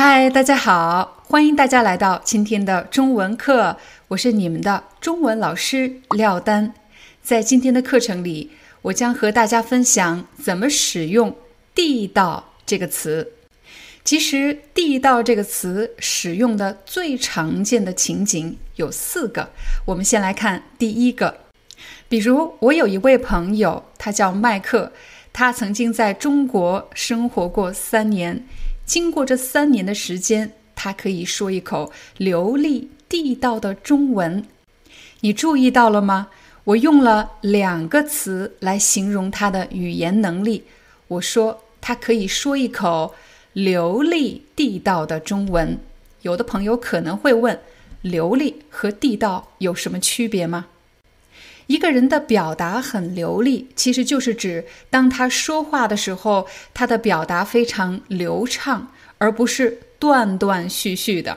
嗨，大家好，欢迎大家来到今天的中文课，我是你们的中文老师廖丹。在今天的课程里，我将和大家分享怎么使用“地道”这个词。其实，“地道”这个词使用的最常见的情景有四个。我们先来看第一个，比如我有一位朋友，他叫麦克，他曾经在中国生活过三年。经过这三年的时间，他可以说一口流利地道的中文。你注意到了吗？我用了两个词来形容他的语言能力。我说他可以说一口流利地道的中文。有的朋友可能会问：流利和地道有什么区别吗？一个人的表达很流利，其实就是指当他说话的时候，他的表达非常流畅，而不是断断续续的。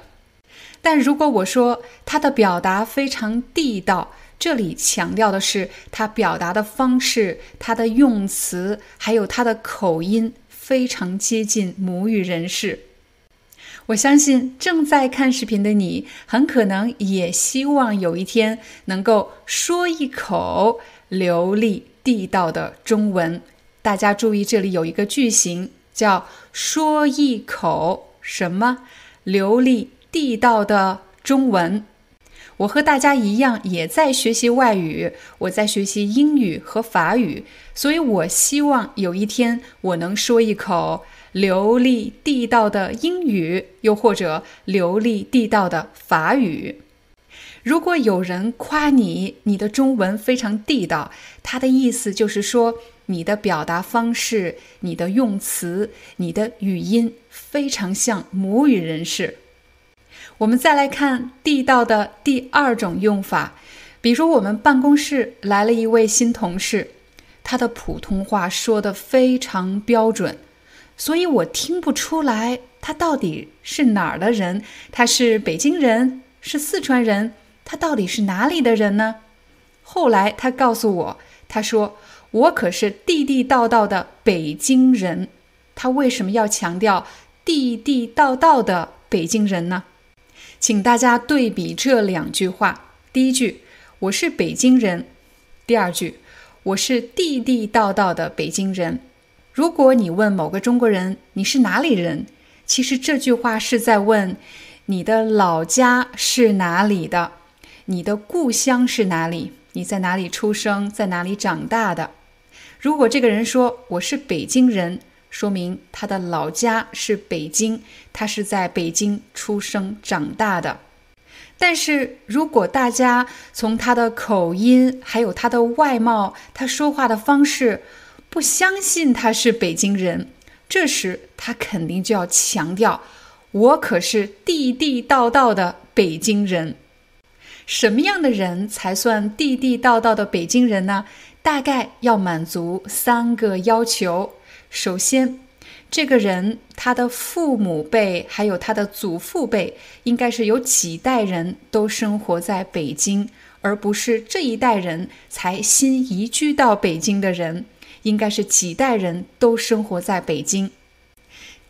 但如果我说他的表达非常地道，这里强调的是他表达的方式、他的用词，还有他的口音非常接近母语人士。我相信正在看视频的你，很可能也希望有一天能够说一口流利地道的中文。大家注意，这里有一个句型，叫“说一口什么流利地道的中文”。我和大家一样，也在学习外语，我在学习英语和法语，所以我希望有一天我能说一口。流利地道的英语，又或者流利地道的法语。如果有人夸你，你的中文非常地道，他的意思就是说你的表达方式、你的用词、你的语音非常像母语人士。我们再来看地道的第二种用法，比如我们办公室来了一位新同事，他的普通话说得非常标准。所以我听不出来他到底是哪儿的人，他是北京人，是四川人，他到底是哪里的人呢？后来他告诉我，他说我可是地地道道的北京人。他为什么要强调地地道道的北京人呢？请大家对比这两句话：第一句我是北京人，第二句我是地地道道的北京人。如果你问某个中国人你是哪里人，其实这句话是在问你的老家是哪里的，你的故乡是哪里，你在哪里出生，在哪里长大的。如果这个人说我是北京人，说明他的老家是北京，他是在北京出生长大的。但是如果大家从他的口音，还有他的外貌，他说话的方式，不相信他是北京人，这时他肯定就要强调：“我可是地地道道的北京人。”什么样的人才算地地道道的北京人呢？大概要满足三个要求。首先，这个人他的父母辈还有他的祖父辈，应该是有几代人都生活在北京，而不是这一代人才新移居到北京的人。应该是几代人都生活在北京。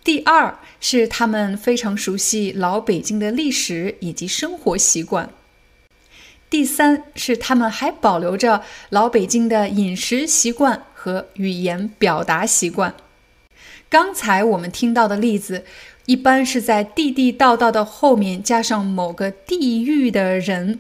第二是他们非常熟悉老北京的历史以及生活习惯。第三是他们还保留着老北京的饮食习惯和语言表达习惯。刚才我们听到的例子，一般是在地地道道的后面加上某个地域的人，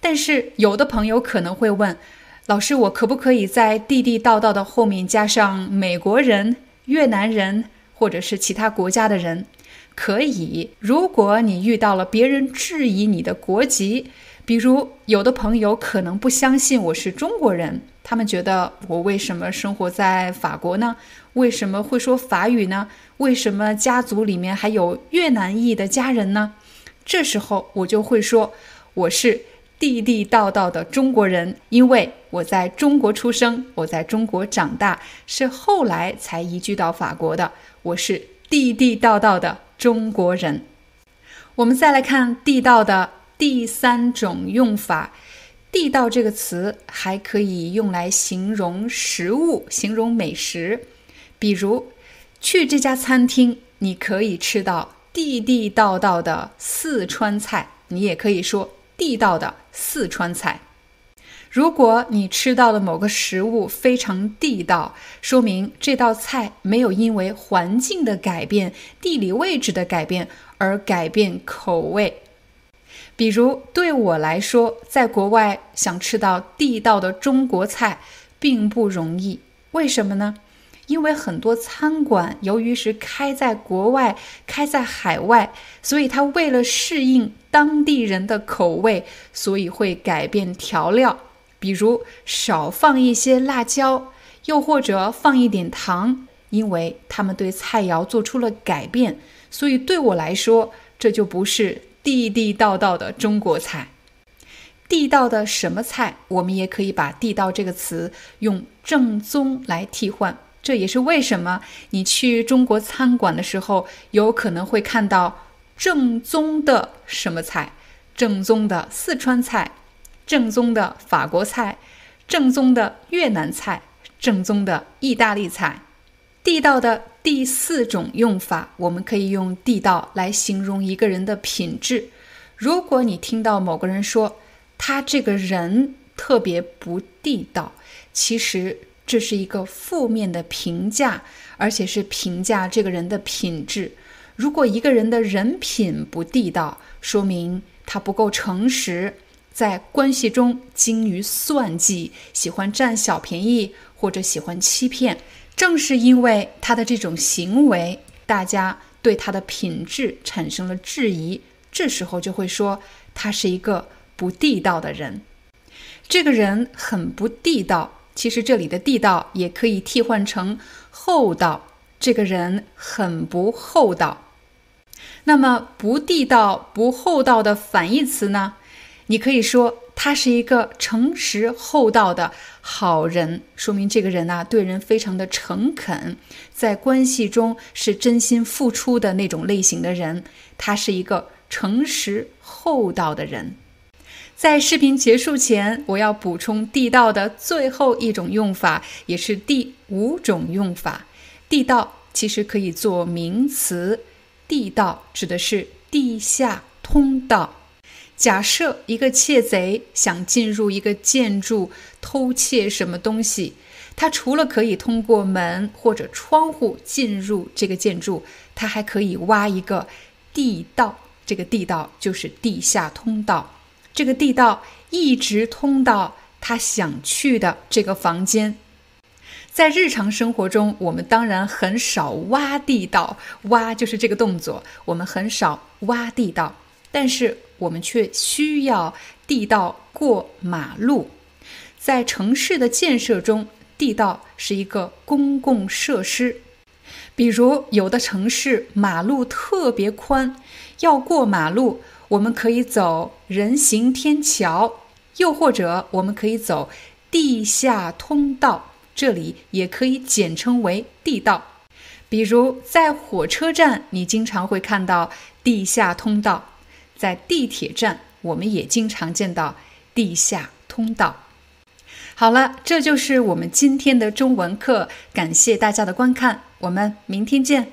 但是有的朋友可能会问。老师，我可不可以在地地道道的后面加上美国人、越南人，或者是其他国家的人？可以。如果你遇到了别人质疑你的国籍，比如，有的朋友可能不相信我是中国人，他们觉得我为什么生活在法国呢？为什么会说法语呢？为什么家族里面还有越南裔的家人呢？这时候我就会说，我是地地道道的中国人，因为我在中国出生，我在中国长大，是后来才移居到法国的。我是地地道道的中国人。我们再来看地道的。第三种用法，“地道”这个词还可以用来形容食物、形容美食。比如，去这家餐厅，你可以吃到地地道道的四川菜。你也可以说“地道的四川菜”。如果你吃到的某个食物非常地道，说明这道菜没有因为环境的改变、地理位置的改变而改变口味。比如对我来说，在国外想吃到地道的中国菜并不容易。为什么呢？因为很多餐馆由于是开在国外、开在海外，所以它为了适应当地人的口味，所以会改变调料，比如少放一些辣椒，又或者放一点糖，因为他们对菜肴做出了改变。所以对我来说，这就不是。地地道道的中国菜，地道的什么菜？我们也可以把“地道”这个词用“正宗”来替换。这也是为什么你去中国餐馆的时候，有可能会看到正宗的什么菜，正宗的四川菜，正宗的法国菜，正宗的越南菜，正宗的意大利菜。地道的第四种用法，我们可以用“地道”来形容一个人的品质。如果你听到某个人说他这个人特别不地道，其实这是一个负面的评价，而且是评价这个人的品质。如果一个人的人品不地道，说明他不够诚实，在关系中精于算计，喜欢占小便宜或者喜欢欺骗。正是因为他的这种行为，大家对他的品质产生了质疑，这时候就会说他是一个不地道的人。这个人很不地道，其实这里的“地道”也可以替换成“厚道”。这个人很不厚道。那么，不地道、不厚道的反义词呢？你可以说。他是一个诚实厚道的好人，说明这个人呐对人非常的诚恳，在关系中是真心付出的那种类型的人。他是一个诚实厚道的人。在视频结束前，我要补充地道的最后一种用法，也是第五种用法。地道其实可以做名词，地道指的是地下通道。假设一个窃贼想进入一个建筑偷窃什么东西，他除了可以通过门或者窗户进入这个建筑，他还可以挖一个地道。这个地道就是地下通道，这个地道一直通到他想去的这个房间。在日常生活中，我们当然很少挖地道，挖就是这个动作，我们很少挖地道，但是。我们却需要地道过马路。在城市的建设中，地道是一个公共设施。比如，有的城市马路特别宽，要过马路，我们可以走人行天桥，又或者我们可以走地下通道，这里也可以简称为地道。比如，在火车站，你经常会看到地下通道。在地铁站，我们也经常见到地下通道。好了，这就是我们今天的中文课，感谢大家的观看，我们明天见。